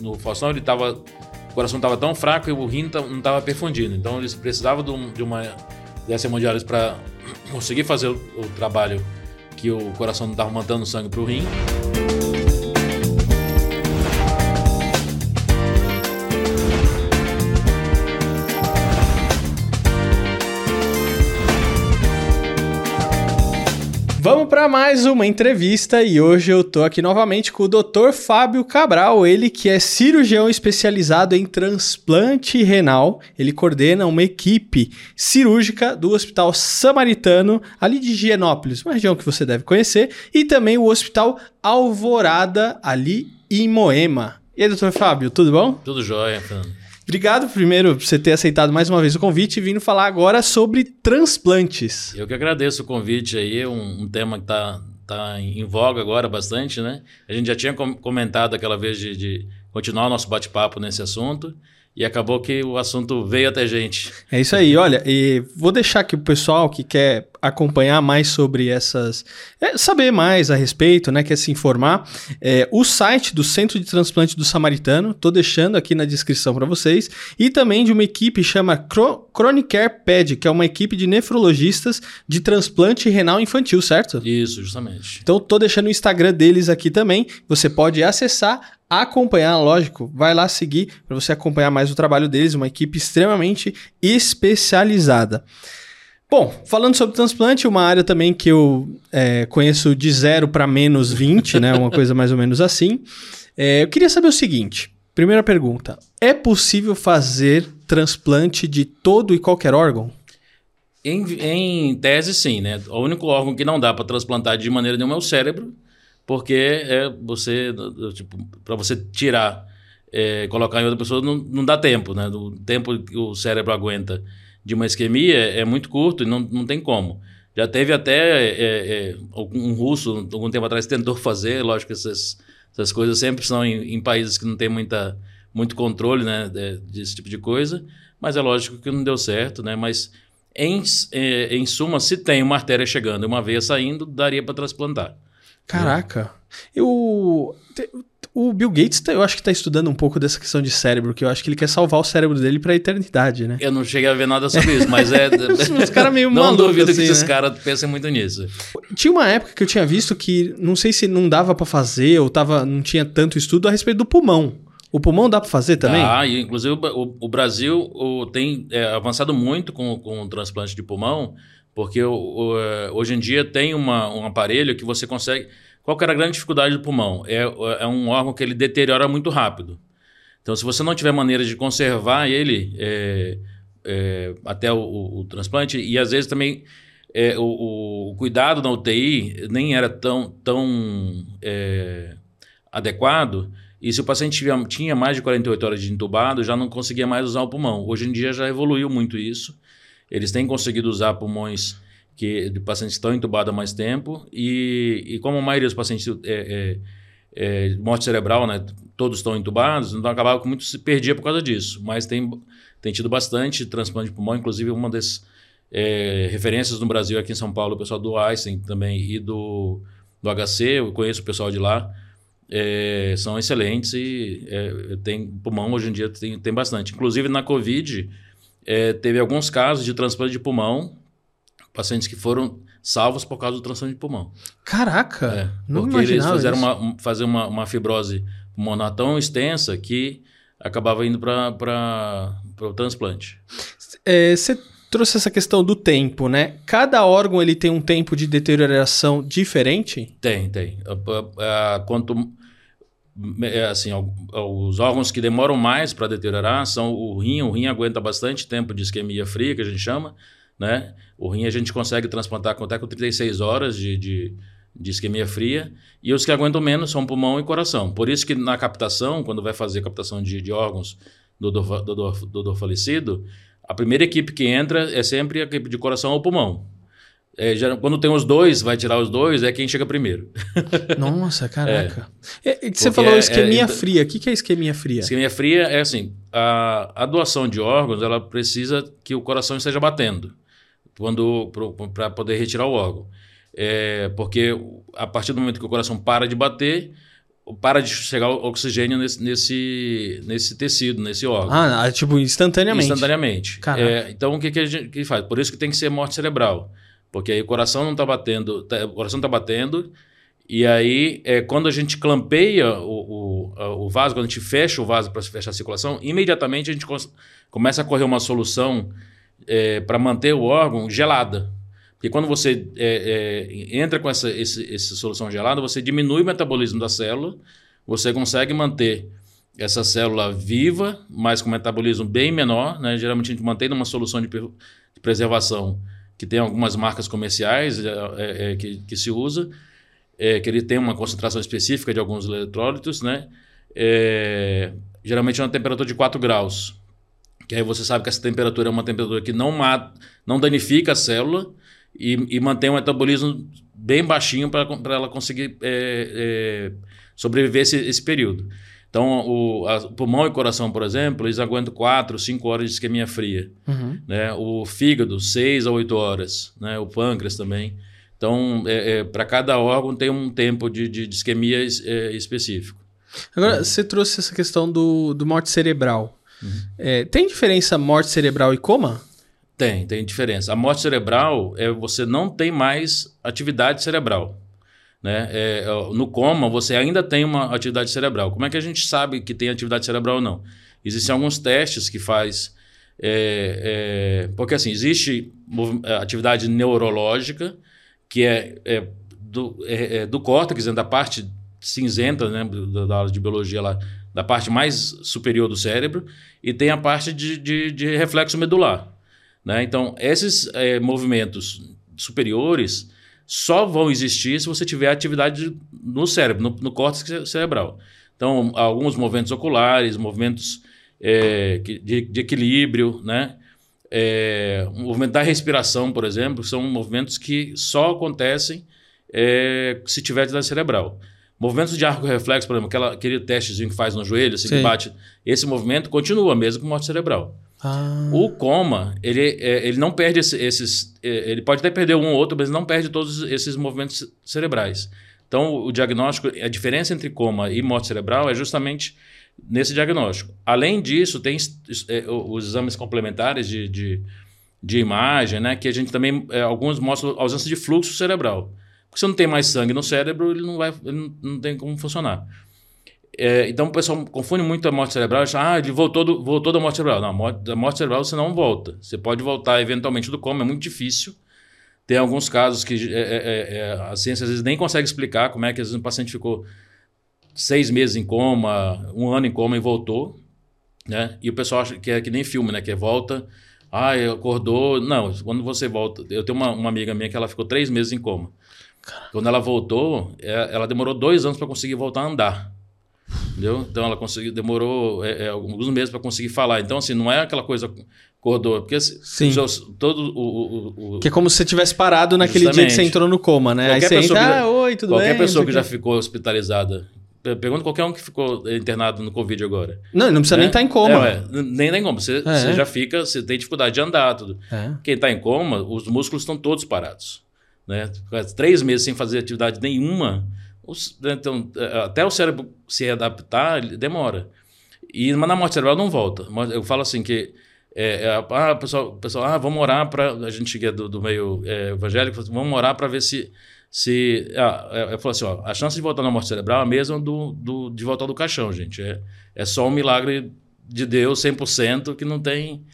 no Faustão, ele tava, o coração estava tão fraco e o rim não estava perfundindo. Então eles precisavam de, um, uma dessa hemodiálise para conseguir fazer o, o, trabalho que o coração não estava mandando sangue para o rim. Vamos para mais uma entrevista e hoje eu tô aqui novamente com o Dr. Fábio Cabral, ele que é cirurgião especializado em transplante renal. Ele coordena uma equipe cirúrgica do Hospital Samaritano, ali de Higienópolis, uma região que você deve conhecer, e também o Hospital Alvorada, ali em Moema. E aí, doutor Fábio, tudo bom? Tudo jóia, Fernando. Obrigado primeiro por você ter aceitado mais uma vez o convite e vindo falar agora sobre transplantes. Eu que agradeço o convite aí, um, um tema que está tá em voga agora bastante, né? A gente já tinha comentado aquela vez de, de continuar o nosso bate-papo nesse assunto e acabou que o assunto veio até gente. É isso aí, olha, e vou deixar aqui o pessoal que quer acompanhar mais sobre essas, é, saber mais a respeito, né, quer se informar, é, o site do Centro de Transplante do Samaritano, tô deixando aqui na descrição para vocês, e também de uma equipe chama Chronicare Ped, que é uma equipe de nefrologistas de transplante renal infantil, certo? Isso, justamente. Então tô deixando o Instagram deles aqui também, você pode acessar acompanhar, lógico, vai lá seguir para você acompanhar mais o trabalho deles, uma equipe extremamente especializada. Bom, falando sobre transplante, uma área também que eu é, conheço de zero para menos 20, né? Uma coisa mais ou menos assim. É, eu queria saber o seguinte: primeira pergunta, é possível fazer transplante de todo e qualquer órgão? Em, em tese, sim, né? O único órgão que não dá para transplantar de maneira nenhuma é o cérebro porque é você, tipo, para você tirar, é, colocar em outra pessoa, não, não dá tempo, né? O tempo que o cérebro aguenta de uma isquemia é muito curto e não, não tem como. Já teve até é, é, um russo, algum tempo atrás, tentou fazer, lógico que essas, essas coisas sempre são em, em países que não tem muita, muito controle né, desse tipo de coisa, mas é lógico que não deu certo, né? Mas em, é, em suma, se tem uma artéria chegando e uma veia saindo, daria para transplantar. Caraca. Eu. O Bill Gates, eu acho que está estudando um pouco dessa questão de cérebro, que eu acho que ele quer salvar o cérebro dele para a eternidade, né? Eu não cheguei a ver nada sobre isso, mas é. os caras meio Não duvido assim, que né? esses caras pensem muito nisso. Tinha uma época que eu tinha visto que não sei se não dava para fazer ou tava, não tinha tanto estudo a respeito do pulmão. O pulmão dá para fazer também? Ah, inclusive o, o Brasil o, tem é, avançado muito com, com o transplante de pulmão. Porque é, hoje em dia tem uma, um aparelho que você consegue. Qual que era a grande dificuldade do pulmão? É, é um órgão que ele deteriora muito rápido. Então, se você não tiver maneira de conservar ele é, é, até o, o, o, transplante, e às vezes também é, o, o, cuidado na UTI nem era tão, tão é, adequado, e se o paciente tinha mais de 48 horas de entubado, já não conseguia mais usar o pulmão. Hoje em dia já evoluiu muito isso. Eles têm conseguido usar pulmões que, de pacientes que estão entubados há mais tempo e, e como a maioria dos pacientes é, é, é, morte cerebral, né, todos estão entubados, então acabava que muito se perdia por causa disso. Mas tem, tem tido bastante transplante de pulmão, inclusive uma das é, referências no Brasil aqui em São Paulo, o pessoal do Einstein também e do, do HC, eu conheço o pessoal de lá, é, são excelentes e é, tem pulmão hoje em dia tem, tem bastante. Inclusive na Covid é, teve alguns casos de transplante de pulmão, pacientes que foram salvos por causa do transplante de pulmão. Caraca! É, não porque eles fizeram uma, fazer uma, uma fibrose pulmonar tão extensa que acabava indo para o transplante. É, você trouxe essa questão do tempo, né? Cada órgão ele tem um tempo de deterioração diferente? Tem, tem. Quanto é, assim, os órgãos que demoram mais para deteriorar são o rim. O rim aguenta bastante tempo de isquemia fria, que a gente chama, né? O rim a gente consegue transplantar até com 36 horas de, de, de isquemia fria. E os que aguentam menos são pulmão e coração. Por isso que na captação, quando vai fazer captação de, de órgãos do dor, do, do dor falecido, a primeira equipe que entra é sempre a equipe de coração ou pulmão. É, já, quando tem os dois, vai tirar os dois, é quem chega primeiro. Nossa, caraca. É. É, você falou é, isquemia é, fria. O que é isquemia fria? Isquemia fria é assim: a, a doação de órgãos ela precisa que o coração esteja batendo quando para poder retirar o órgão. É, porque a partir do momento que o coração para de bater, para de chegar oxigênio nesse, nesse, nesse tecido, nesse órgão. Ah, tipo, instantaneamente. Instantaneamente. É, então, o que, que a gente que faz? Por isso que tem que ser morte cerebral. Porque aí o coração não está batendo, tá, o coração está batendo, e aí, é, quando a gente clampeia o, o, o vaso, quando a gente fecha o vaso para fechar a circulação, imediatamente a gente começa a correr uma solução é, para manter o órgão gelada. Porque quando você é, é, entra com essa, esse, essa solução gelada, você diminui o metabolismo da célula, você consegue manter essa célula viva, mas com metabolismo bem menor. Né? Geralmente a gente mantém uma solução de, de preservação que tem algumas marcas comerciais é, é, é que, que, se usa, é, que ele tem uma concentração específica de alguns eletrólitos, né? geralmente é uma temperatura de 4 graus. Que aí você sabe que essa temperatura é uma temperatura que não, mata, não danifica a célula, e, e manter um metabolismo bem baixinho para ela conseguir é, é, sobreviver esse, esse período. Então, o, a, pulmão e coração, por exemplo, eles aguentam 4, 5 horas de isquemia fria. Uhum. Né? O fígado, 6 a 8 horas. Né? O pâncreas também. Então, é, é para cada órgão tem um tempo de, de, de isquemia é, específico. Agora, você trouxe essa questão do, do morte cerebral. Uhum. É, tem diferença morte cerebral e coma? Tem, tem diferença. A morte cerebral é você não tem mais atividade cerebral. Né? É, é, no coma, você ainda tem uma atividade cerebral. Como é que a gente sabe que tem atividade cerebral ou não? Existem alguns testes que faz. É, é, porque assim, existe é, atividade neurológica, que é, é do, do córtex, da parte cinzenta né, da, aula de biologia lá, da parte mais superior do cérebro, e tem a parte de, de, de reflexo medular. Né? Então, esses movimentos superiores só vão existir se você tiver atividade no cérebro, no, no córtex cerebral. Então, alguns movimentos oculares, movimentos é, de, de, equilíbrio, né? É, o movimento da respiração, por exemplo, são movimentos que só acontecem é, se tiver atividade cerebral. Movimentos de arco reflexo, por exemplo, aquela, aquele testezinho que faz no joelho, assim, que bate, esse movimento continua mesmo com morte cerebral. Ah. O coma, ele, é, ele não perde esses. É, ele pode até perder um ou outro, mas não perde todos esses movimentos cerebrais. Então, o diagnóstico, a diferença entre coma e morte cerebral é justamente nesse diagnóstico. Além disso, tem é, os exames complementares de, de, de, imagem, né, que a gente também, alguns mostram ausência de fluxo cerebral. Porque se não tem mais sangue no cérebro, ele não, vai, ele não, não tem como funcionar. É, então o pessoal confunde muito a morte cerebral. Acha, ah, ele voltou, do, voltou da morte cerebral. Não, a morte, da morte cerebral você não volta. Você pode voltar eventualmente do coma, é muito difícil. Tem alguns casos que é, é, é, é a ciência às vezes nem consegue explicar como é que às vezes um paciente ficou seis meses em coma, um ano em coma e voltou. Né? E o pessoal acha que é que nem filme, né? Que é volta, ah, acordou. Não, quando você volta. Eu tenho uma, uma amiga minha que ela ficou três meses em coma. Quando ela voltou, é, ela demorou dois anos para conseguir voltar a andar. Entendeu? Então ela conseguiu, demorou é, é, alguns meses para conseguir falar. Então, assim, não é aquela coisa acordou. Porque Sim. Seus, todo o, o, o, Que é como se você tivesse parado naquele Justamente. dia que você entrou no coma, né? Qualquer Aí você entra, já, ah, oi, tudo qualquer bem? Qualquer pessoa que já ficou hospitalizada. Pergunta qualquer um que ficou internado no Covid agora. Não, não precisa né? nem estar tá em coma. É, nem nem coma. Você, é. você, já fica, você tem dificuldade de andar, tudo. É. Quem está em coma, os músculos estão todos parados. Né? Três meses sem fazer atividade nenhuma, né, então, é, até o cérebro se adaptar, demora. E, mas na morte cerebral não volta. Eu falo assim que é, é, ah, pessoal, pessoal, ah, vamos orar para a gente que é do, do meio é, evangélico, assim, vamos orar para ver se se ah, eu falo assim, ó, a chance de voltar na morte cerebral é a mesma do, do de voltar do caixão, gente. É, é só um milagre de Deus 100% que não tem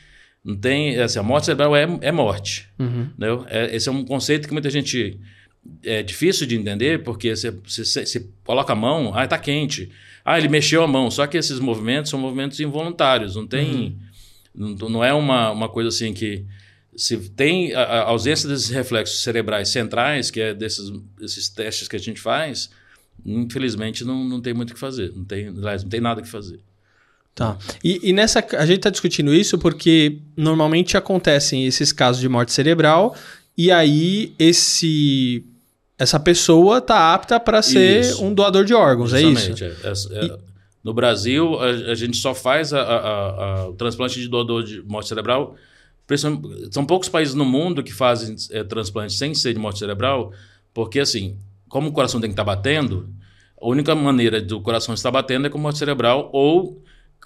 não tem assim, a morte cerebral é, é morte, uhum. né? É, esse é um conceito que muita gente é difícil de entender porque você, você, você coloca a mão, ah, está quente. Ah, ele mexeu a mão. Só que esses movimentos são movimentos involuntários, não tem. Uhum. Não, não é uma, uma coisa assim que. Se tem a, a, ausência desses reflexos cerebrais centrais, que é desses, desses testes que a gente faz, infelizmente não, não tem muito o que fazer. Não tem, não tem nada que fazer. Tá. E, e nessa. A gente está discutindo isso porque normalmente acontecem esses casos de morte cerebral, e aí esse essa pessoa está apta para ser isso. um doador de órgãos, Exatamente, é isso? É, é, é, no Brasil, a, a, gente só faz a, a, o transplante de doador de morte cerebral. São poucos países no mundo que fazem é, transplante sem ser de morte cerebral, porque assim, como o coração tem que estar tá batendo, a única maneira do coração estar batendo é com morte cerebral ou,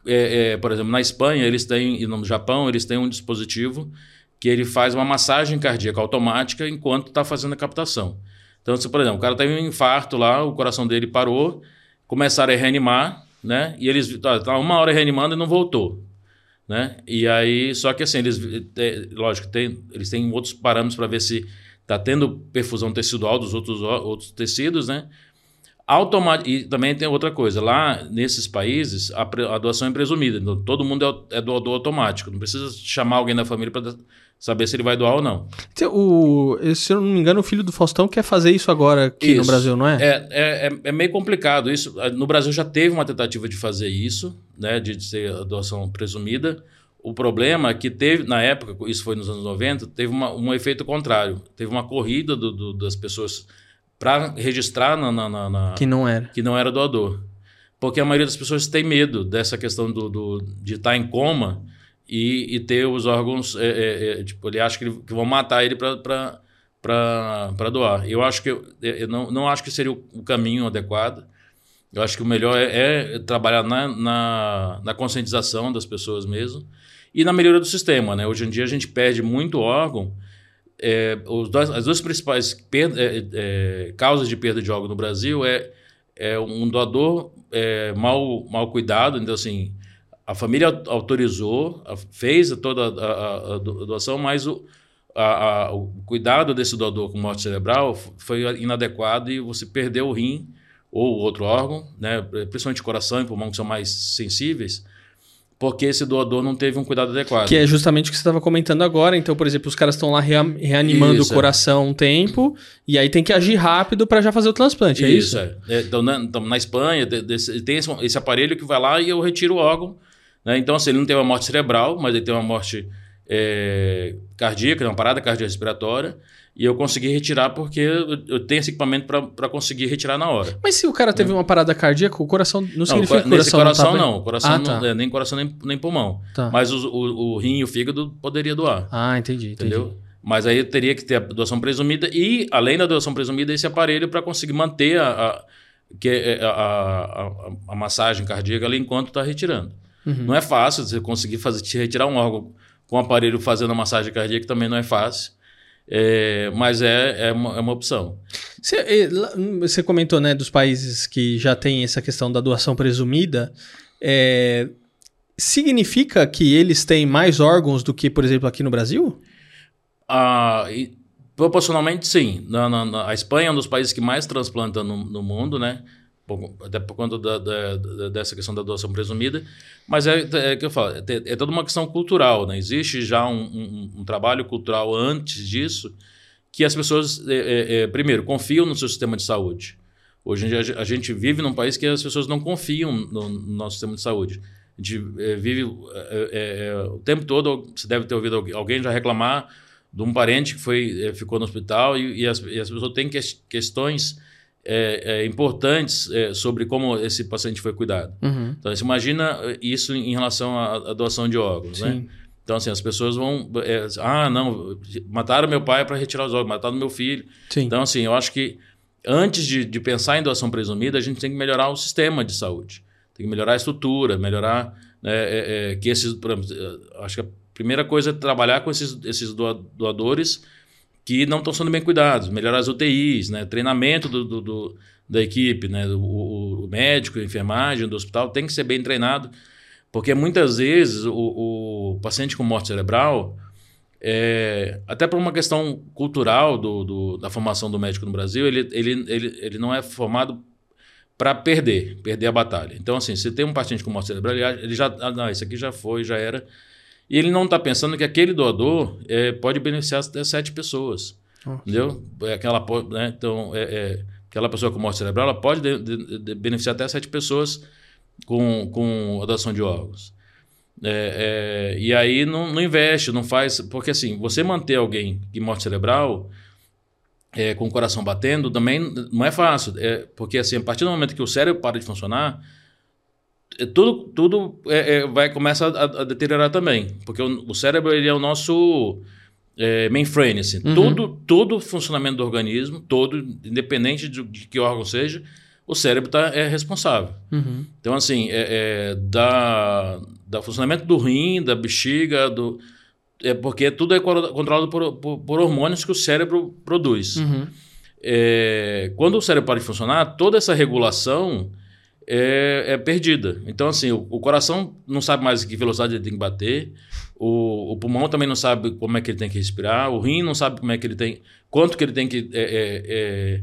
é, é, por exemplo, na Espanha eles têm, e no Japão eles têm um dispositivo que ele faz uma massagem cardíaca automática enquanto está fazendo a captação. Então, se, por exemplo, o cara teve um infarto lá, o coração dele parou, começaram a reanimar, né? E eles tá, tá uma hora reanimando e não voltou, né? E aí, só que assim, eles, é, lógico, tem, eles têm outros parâmetros para ver se está tendo perfusão tecidual dos outros, outros tecidos, né? Automat... E também tem outra coisa, lá nesses países a, a doação é presumida, então, todo mundo é, é doador automático, não precisa chamar alguém da família para saber se ele vai doar ou não. O, se eu não me engano, o filho do Faustão quer fazer isso agora aqui isso. no Brasil, não é? É, é? é, é meio complicado isso. No Brasil já teve uma tentativa de fazer isso, né, de ser a doação presumida. O problema é que teve, na época, isso foi nos anos 90, teve uma, um efeito contrário. Teve uma corrida do, do, das pessoas para registrar na, na, na, Que não era. Que não era doador. Porque a maioria das pessoas tem medo dessa questão do, do de estar tá em coma e, e ter os órgãos. É, é, é, tipo, ele acha que, que, vão matar ele para doar. Eu acho que eu, não, não acho que seria o, caminho adequado. Eu acho que o melhor é, é trabalhar na, na, na, conscientização das pessoas mesmo e na melhoria do sistema. Né? Hoje em dia a gente perde muito órgão. É, dois, as duas principais perda, é, é, causas de perda de órgão no Brasil é, é um doador é, mal, mal cuidado. Então, assim, a família autorizou, fez toda a, a, doação, mas o, a, o cuidado desse doador com morte cerebral foi inadequado e você perdeu o rim ou outro órgão, né, principalmente coração e pulmão, que são mais sensíveis, porque esse doador não teve um cuidado adequado. Que é justamente o que você estava comentando agora. Então, por exemplo, os caras estão lá reanimando isso, o coração é. um tempo e aí tem que agir rápido para já fazer o transplante, é isso? Isso, é. Então, na, então, na Espanha tem esse, esse aparelho que vai lá e eu retiro o órgão né? Então, assim, ele não teve uma morte cerebral, mas ele teve uma morte é, cardíaca, uma parada cardiorrespiratória. E eu consegui retirar porque eu tenho esse equipamento para conseguir retirar na hora. Mas se o cara teve é. uma parada cardíaca, o coração não, não significa que o coração coração não. Tá não. Coração ah, tá. não, é, nem coração nem, nem pulmão. Tá. Mas o, o, o, rim e o fígado poderia doar. Ah, entendi. Entendeu? Entendi. Mas aí teria que ter a doação presumida e, além da doação presumida, esse aparelho para conseguir manter a, a, que é, a, a, a, massagem cardíaca ali enquanto está retirando. Uhum. Não é fácil você conseguir fazer, retirar um órgão com um aparelho fazendo a massagem cardíaca, também não é fácil. É, mas é, é, uma, é uma opção. Você, você, comentou né, dos países que já tem essa questão da doação presumida. É, significa que eles têm mais órgãos do que, por exemplo, aqui no Brasil? Ah, e, proporcionalmente, sim. Na, na, na, a Espanha é um dos países que mais transplanta no, no mundo, né? Até por conta da, da, da, dessa questão da doação presumida, mas é, é que eu falo, é, é, toda uma questão cultural, né? Existe já um, um, um trabalho cultural antes disso que as pessoas, é, é, é, primeiro, confiam no seu sistema de saúde. Hoje em dia a gente vive num país que as pessoas não confiam no, no nosso sistema de saúde. A gente vive o tempo todo, você deve ter ouvido alguém já reclamar de um parente que foi, ficou no hospital e, e, as, e as pessoas têm questões é, é, importantes é, sobre como esse paciente foi cuidado. Uhum. Então, você imagina isso em relação à, à doação de órgãos, né? Sim. né? Então, assim, as pessoas vão... É, ah, não, mataram meu pai para retirar os órgãos, mataram meu filho. Sim. Então, assim, eu acho que antes de, de pensar em doação presumida, a gente tem que melhorar o sistema de saúde. Tem que melhorar a estrutura, melhorar... Né, é, é, que esses... Acho que a primeira coisa é trabalhar com esses, esses doadores que não estão sendo bem cuidados, melhorar as UTIs, né? treinamento do, do, do da equipe, né? o, o, médico, a enfermagem do hospital tem que ser bem treinado, porque muitas vezes o, o paciente com morte cerebral, é, até por uma questão cultural do, do, da formação do médico no Brasil, ele, ele, ele, ele não é formado para perder, perder a batalha. Então, assim, se tem um paciente com morte cerebral, ele, já, ah, não, esse aqui já foi, já era, e ele não está pensando que aquele doador é, pode beneficiar até sete pessoas. Oh. Entendeu? É aquela, né? Então, é, é, aquela pessoa com morte cerebral ela pode de, de, de beneficiar até sete pessoas com, com a doação de órgãos. É, é, e aí não, não, investe, não faz. Porque assim, você manter alguém de morte cerebral com o coração batendo também não é fácil. Porque assim, a partir do momento que o cérebro para de funcionar, tudo, tudo é, é, vai começa a, a, deteriorar também, porque o, o, cérebro ele é o nosso é, mainframe, assim. Uhum. Todo, todo funcionamento do organismo, todo, independente de, de, que órgão seja, o cérebro tá, é responsável. Uhum. Então, assim, é, é, da, da funcionamento do rim, da bexiga, do, é porque tudo é controlado por, por, por hormônios que o cérebro produz. Uhum. É, quando o cérebro para de funcionar, toda essa regulação é, é perdida. Então, assim, o, o, coração não sabe mais que velocidade ele tem que bater, o, o, pulmão também não sabe como é que ele tem que respirar, o rim não sabe como é que ele tem, quanto que ele tem que é, é,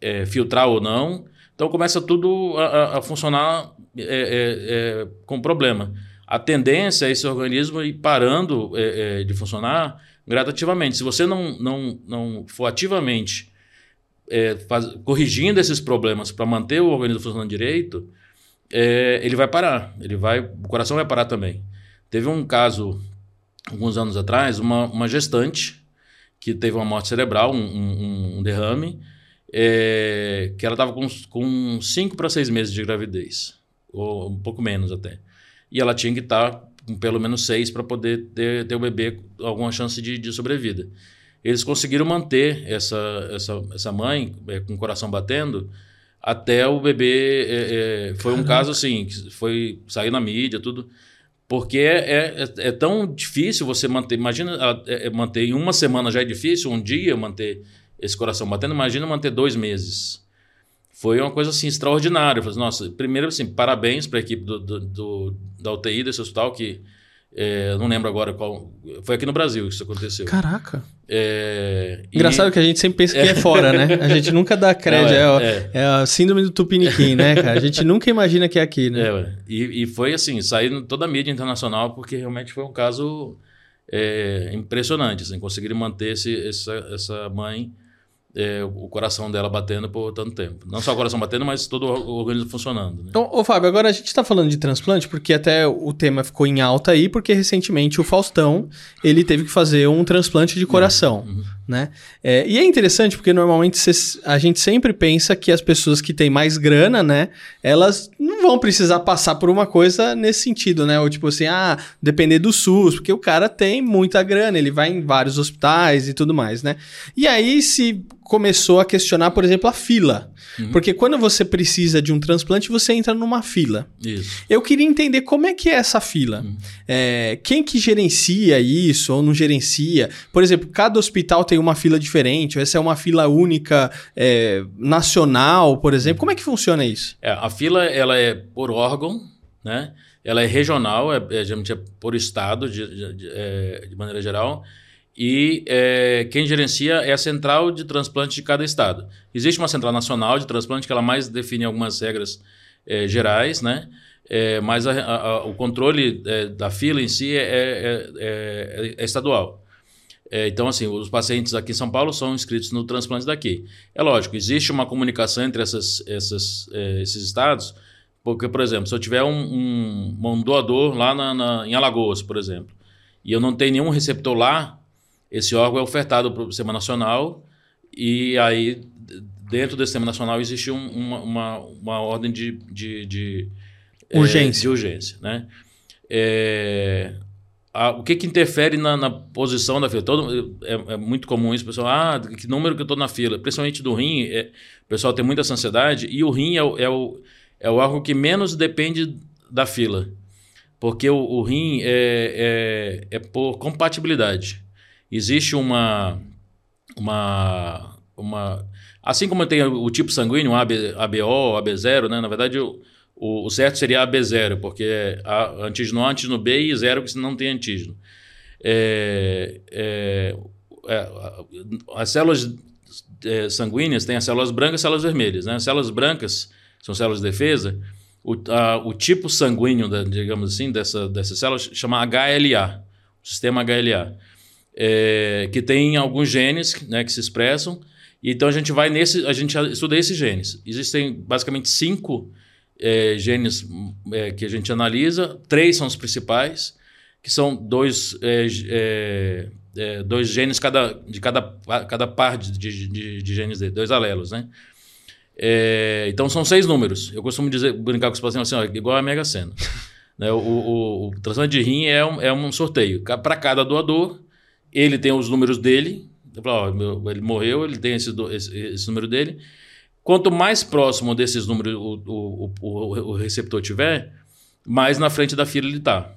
é, é filtrar ou não. Então começa tudo a, a funcionar é, com problema. A tendência é esse organismo ir parando de funcionar gradativamente. Se você não, não, não for ativamente é, faz, corrigindo esses problemas para manter o organismo funcionando direito, é, ele vai parar. Ele vai, o coração vai parar também. Teve um caso, alguns anos atrás, uma, uma gestante que teve uma morte cerebral, um, um, um derrame, é, que ela estava com 5 para 6 meses de gravidez, ou um pouco menos até. E ela tinha que estar tá com pelo menos 6 para poder ter, ter o bebê alguma chance de, de sobrevida eles conseguiram manter essa, essa, essa mãe é, com o coração batendo até o bebê. É, é, foi um caso assim, que foi sair na mídia, tudo. Porque é, é, é tão difícil você manter. Imagina é, é, manter em uma semana já é difícil, um dia manter esse coração batendo, imagina manter dois meses. Foi uma coisa assim extraordinária. Eu falei, nossa, primeiro assim, parabéns para a equipe do, do, do, da UTI desse hospital que é, não lembro agora qual. Foi aqui no Brasil que isso aconteceu. Caraca. É, Engraçado e... que a gente sempre pensa que é fora, né? A gente nunca dá crédito. Não, é, é, é, a síndrome do Tupiniquim, né, cara? A gente nunca imagina que é aqui, né? É, e, e foi assim, saindo toda a mídia internacional, porque realmente foi um caso é, impressionante. Assim, conseguiram manter esse, essa, essa mãe é, o coração dela batendo por tanto tempo. Não só o coração batendo, mas todo o organismo funcionando. Né? Então, ô Fábio, agora a gente está falando de transplante porque até o tema ficou em alta aí, porque recentemente o Faustão ele teve que fazer um transplante de coração. Uhum né? É, e é interessante porque normalmente cês, a gente sempre pensa que as pessoas que têm mais grana, né, elas não vão precisar passar por uma coisa nesse sentido, né? Ou tipo assim, ah, depender do SUS, porque o cara tem muita grana, ele vai em vários hospitais e tudo mais, né? E aí se começou a questionar, por exemplo, a fila. Uhum. Porque quando você precisa de um transplante, você entra numa fila. Isso. Eu queria entender como é que é essa fila. Uhum. É, quem que gerencia isso ou não gerencia? Por exemplo, cada hospital tem uma fila diferente, ou essa é uma fila única é, nacional, por exemplo. Como é que funciona isso? É, a fila ela é por órgão, né? Ela é regional, é, é, é por estado, de, de, de, é, de maneira geral e é, quem gerencia é a central de transplante de cada estado. Existe uma central nacional de transplante que ela mais define algumas regras é, gerais, né? É, mas a, a, o controle da fila em si é, é, é então, assim, os pacientes aqui em São Paulo são inscritos no transplante daqui. É lógico, existe uma comunicação entre essas, essas, esses estados, porque, por exemplo, se eu tiver um, um, um doador lá na, na, em Alagoas, por exemplo, e eu não tenho nenhum receptor lá, esse órgão é ofertado para o Sistema Nacional e aí dentro do Sistema Nacional existe um, uma, uma, uma, ordem de, de, de urgência. É, de urgência né? É, a, o que, que interfere na, na, posição da fila? Todo, é, é, muito comum isso, pessoal. Ah, que número que eu estou na fila? Principalmente do rim, é, o pessoal tem muita ansiedade e o rim é o, é, o, é o órgão que menos depende da fila. Porque o, o rim é, é, é por compatibilidade existe uma, uma, uma assim como tem o tipo sanguíneo AB, ABO, AB0, né? Na verdade, o, o, o certo seria AB0, porque é antígeno A, antígeno B e zero que não tem antígeno. É, é, é, as células é, sanguíneas têm as células brancas e as células vermelhas. Né? As células brancas são células de defesa. O, a, o tipo sanguíneo, da, digamos assim, dessa, dessa célula chama HLA, o sistema HLA é, que tem alguns genes né, que se expressam. Então a gente vai nesse, a gente estuda esses genes. Existem basicamente cinco é, genes é, que a gente analisa, três são os principais, que são dois, é, é, é, dois genes cada, de cada, cada par de, de, de genes dele, dois alelos, né? então são seis números. Eu costumo dizer, brincar com os pacientes assim, ó, igual a Mega Sena. né? O, o, o transplante de rim é um, é um sorteio. Para cada doador, ele tem os números dele. Ele morreu, ele tem esse, esse, esse número dele. Quanto mais próximo desses números o, o, o, o receptor tiver, mais na frente da fila ele está.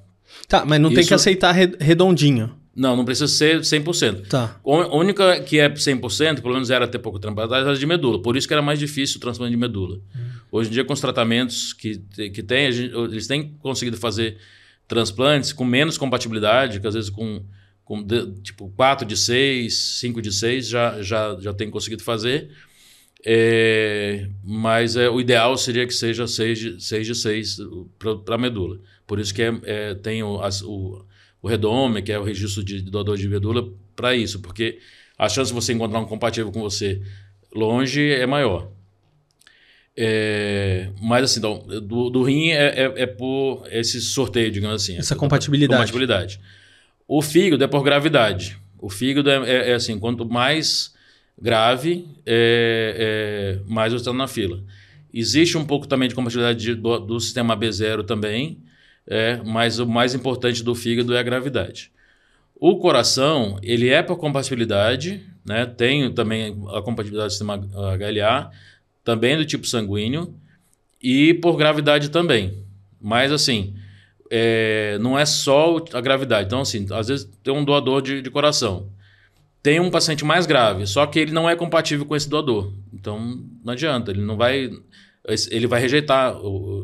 Tá, mas não Isso... tem que aceitar redondinho. Não, não precisa ser 100%. Tá. A única que é 100%, pelo menos era até pouco tempo atrás, era de medula. Por isso que era mais difícil o transplante de medula. Hum. Hoje em dia, com os tratamentos que, que tem, gente, eles têm conseguido fazer transplantes com menos compatibilidade, que às vezes com, com tipo 4 de 6, 5 de 6 já, já, já tem conseguido fazer. É, mas é, o ideal seria que seja 6 de 6, de 6 para a medula. Por isso que é, é tem o, as, o o Redome, que é o registro de doador de medula, para isso, porque a chance de você encontrar um compatível com você longe é maior. É, mas assim, então, do, do rim é, é, é, por esse sorteio, digamos assim. Essa compatibilidade. compatibilidade. O fígado é por gravidade. O fígado é, é, é assim, quanto mais grave, é, mais você está na fila. Existe um pouco também de compatibilidade de, do, do sistema B0 também, é, mas o mais importante do fígado é a gravidade. O coração, ele é por compatibilidade, né? tem também a compatibilidade do sistema HLA, também do tipo sanguíneo, e por gravidade também. Mas assim, é, não é só a gravidade. Então, assim, às vezes tem um doador de, de coração. Tem um paciente mais grave, só que ele não é compatível com esse doador. Então, não adianta, ele não vai. Ele vai rejeitar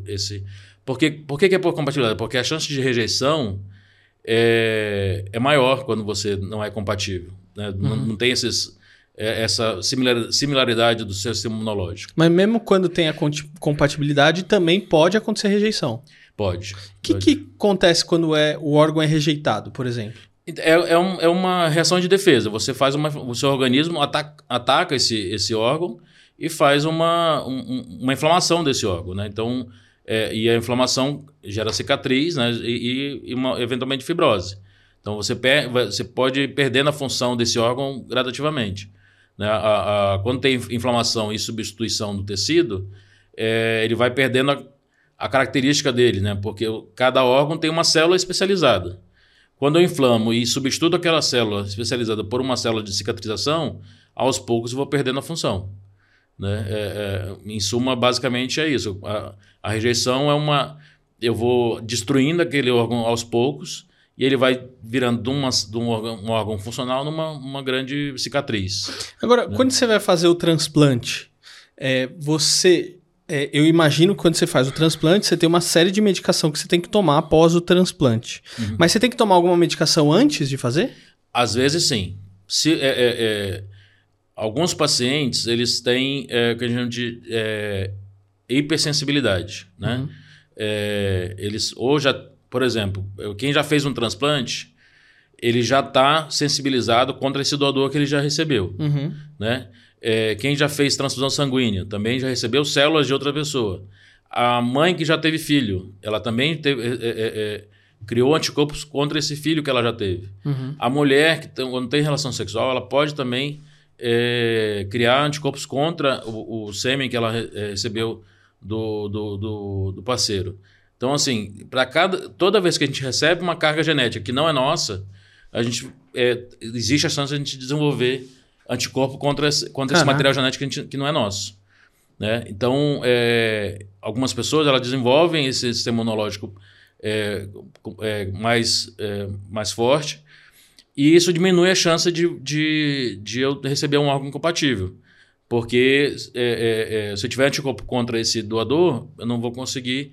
esse. Porque, por que, que é por compatibilidade? Porque a chance de rejeição é, é maior quando você não é compatível. Né? Uhum. Não, não, tem esses, é, essa similaridade do seu sistema imunológico. Mas mesmo quando tem a compatibilidade, também pode acontecer rejeição. Pode. O que, que acontece quando é, o órgão é rejeitado, por exemplo? É, é, um, é uma reação de defesa. Você faz uma, o seu organismo ataca, ataca esse, esse órgão e faz uma, um, uma inflamação desse órgão. Né? Então, é, e a inflamação gera cicatriz né, e, e uma, eventualmente fibrose. Então você, per, você pode ir perdendo a função desse órgão gradativamente. Né? A, a, quando tem inflamação e substituição do tecido, é, ele vai perdendo a, a, característica dele, né? porque cada órgão tem uma célula especializada. Quando eu inflamo e substituo aquela célula especializada por uma célula de cicatrização, aos poucos eu vou perdendo a função. Né? É, é, em suma, basicamente é isso. A, a, rejeição é uma. Eu vou destruindo aquele órgão aos poucos e ele vai virando de, uma, de um, órgão, um, órgão, funcional numa uma grande cicatriz. Agora, né? quando você vai fazer o transplante, é, você. É, eu imagino que quando você faz o transplante, você tem uma série de medicação que você tem que tomar após o transplante. Uhum. Mas você tem que tomar alguma medicação antes de fazer? Às vezes sim. Se, é, é, é Alguns pacientes, eles têm é, o que a gente chama de é, hipersensibilidade, né? Uhum. Eles, ou já, por exemplo, quem já fez um transplante, ele já está sensibilizado contra esse doador que ele já recebeu, uhum. né? É, quem já fez transfusão sanguínea também já recebeu células de outra pessoa. A mãe que já teve filho, ela também teve, é, é, é criou anticorpos contra esse filho que ela já teve. Uhum. A mulher que tem, quando tem relação sexual, ela pode também é, criar anticorpos contra o, o sêmen que ela é, recebeu do, do, do, do, parceiro. Então, assim, para cada toda vez que a gente recebe uma carga genética que não é nossa, a gente é, existe a chance de a gente desenvolver anticorpo contra esse, contra esse material genético que, gente, que, não é nosso. Né? Então, é, algumas pessoas elas desenvolvem esse sistema imunológico é, é, mais, é, mais forte e isso diminui a chance de, de, de eu receber um órgão incompatível. Porque é, é, se eu tiver anticorpo contra esse doador, eu não vou conseguir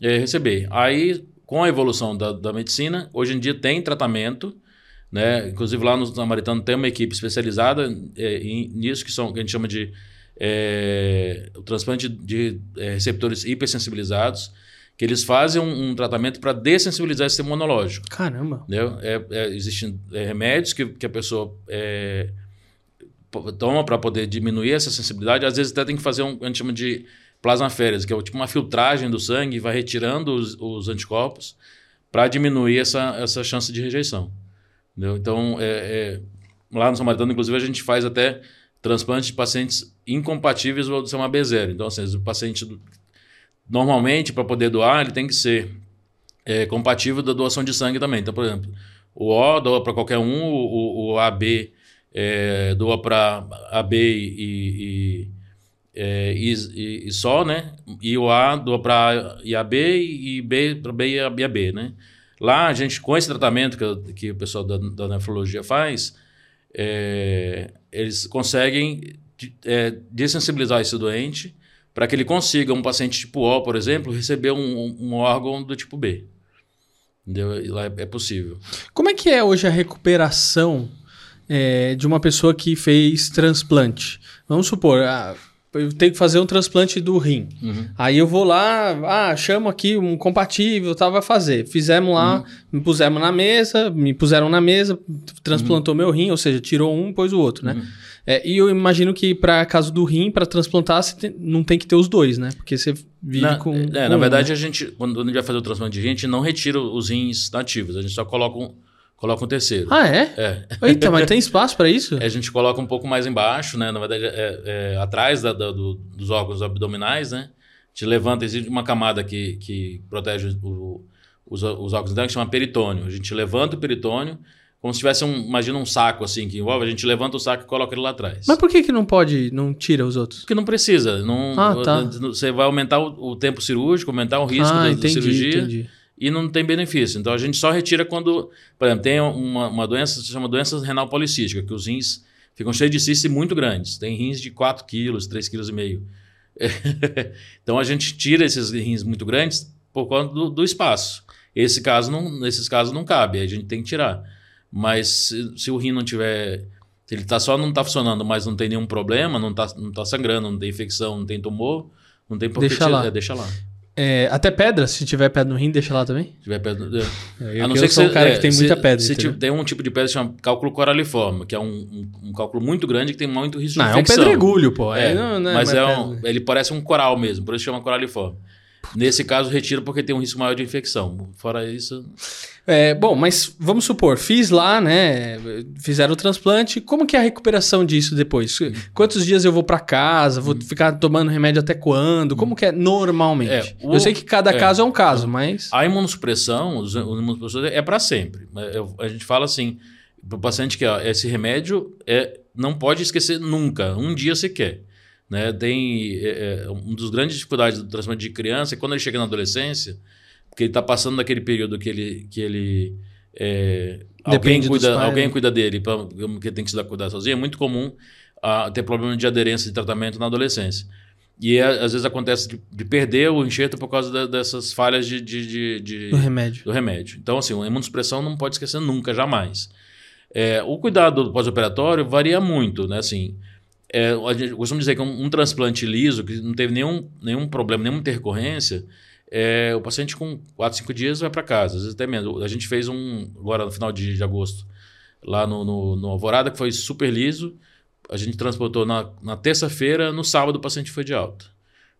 receber. Aí, com a evolução da, da medicina, hoje em dia tem tratamento. Né? Inclusive, lá no Samaritano tem uma equipe especializada é, nisso, que, são, que a gente chama de é, o transplante de receptores hipersensibilizados que eles fazem um, um tratamento para dessensibilizar esse sistema imunológico. Caramba! É, é, existem é, remédios que, que a pessoa é, toma para poder diminuir essa sensibilidade. Às vezes até tem que fazer um, a gente chama de plasmaférese, que é tipo uma filtragem do sangue, vai retirando os, os anticorpos para diminuir essa, essa chance de rejeição. Entendeu? Então, é, é, lá no São Maritano, inclusive, a gente faz até transplante de pacientes incompatíveis ao sistema B0. Então, assim, o paciente normalmente, para poder doar, ele tem que ser é, compatível da doação de sangue também. Então, por exemplo, o O doa para qualquer um, o, o AB é, doa para AB e, e é, e, e, e, só, né? E o A doa para IAB e B para B e AB, né? Lá a gente, com esse tratamento que, que o pessoal da, da nefrologia faz, é, eles conseguem é, dessensibilizar esse doente para que ele consiga, um paciente tipo O, por exemplo, receber um, um órgão do tipo B. Entendeu? E lá é, é possível. Como é que é hoje a recuperação é, de uma pessoa que fez transplante? Vamos supor, ah, eu tenho que fazer um transplante do rim. Uhum. Aí eu vou lá, ah, chamo aqui um compatível, tá, vai fazer. Fizemos lá, uhum. me pusemos na mesa, me puseram na mesa, transplantou uhum. meu rim, ou seja, tirou um, pôs o outro, né? Uhum. É, e eu imagino que para caso do rim, para transplantar, você tem, não tem que ter os dois, né? Porque você vive na, com. É, com na verdade, né? a gente, quando a gente vai fazer o transplante de rim, a gente não retira os rins nativos, a gente só coloca um coloca um terceiro. Ah, é? É. Eita, mas tem espaço para isso? a gente coloca um pouco mais embaixo, né? Na verdade, é, é atrás da, da, do, dos órgãos abdominais, né? A gente levanta, existe uma camada que, que protege o, os, os órgãos internos que chama peritônio. A gente levanta o peritônio como se tivesse um, imagina um saco assim que envolve, a gente levanta o saco e coloca ele lá atrás. Mas por que que não pode, não tira os outros? Porque não precisa, não, ah, tá. você vai aumentar o, o, tempo cirúrgico, aumentar o risco ah, da, entendi, da cirurgia. Entendi e não tem benefício. Então a gente só retira quando, por exemplo, tem uma, uma doença, se chama doença renal policística, que os rins ficam cheios de cistos muito grandes. Tem rins de 4 quilos, 3,5 kg. então a gente tira esses rins muito grandes por conta do, do, espaço. Esse caso não, nesses casos não cabe, a gente tem que tirar. Mas se, se o rim não tiver. Se ele tá só não está funcionando, mas não tem nenhum problema, não está não tá sangrando, não tem infecção, não tem tumor, não tem por que deixa lá. É, deixa lá. É, até pedra, se tiver pedra no rim, deixa lá também? Se tiver pedra. É. a não ser que você. um cara é, que tem se, muita pedra. Se tiver, tem um tipo de pedra que chama cálculo coraliforme, que é um, um, um, cálculo muito grande que tem muito risco não, de infecção. Não, é um pedregulho, pô. É, não, não é mas é um, ele parece um coral mesmo, por isso chama coraliforme. Nesse caso, retira porque tem um risco maior de infecção. Fora isso. É, bom, mas vamos supor, fiz lá, né? Fizeram o transplante. Como que é a recuperação disso depois? Quantos dias eu vou para casa? Vou ficar tomando remédio até quando? Como que é normalmente? É, o, eu sei que cada é, caso é um caso, mas. A imunossupressão, os, imunossupressão é para sempre. A gente fala assim para o paciente que ó, esse remédio é, não pode esquecer nunca, um dia sequer. Né? Tem é, é, um dos grandes dificuldades do transplante de criança é quando ele chega na adolescência, porque ele está passando daquele período que ele, que ele é, alguém cuida, pais, alguém né? cuida dele, porque tem que se dar cuidar sozinho. É muito comum uh, ter problema de aderência de tratamento na adolescência. E é, às vezes acontece de, de, perder o enxerto por causa de, dessas falhas de, de, de, do remédio. Do remédio. Então, assim, a imunossupressão não pode esquecer nunca, jamais. É, o cuidado pós-operatório varia muito, né? Assim, é, a gente costuma dizer que um, um, transplante liso, que não teve nenhum, nenhum problema, nenhuma intercorrência, é, o paciente com 4, 5 dias vai para casa, às vezes até menos. A gente fez um agora no final de, de agosto, lá no, no, no, Alvorada, que foi super liso. A gente transportou na, na terça-feira, no sábado o paciente foi de alta.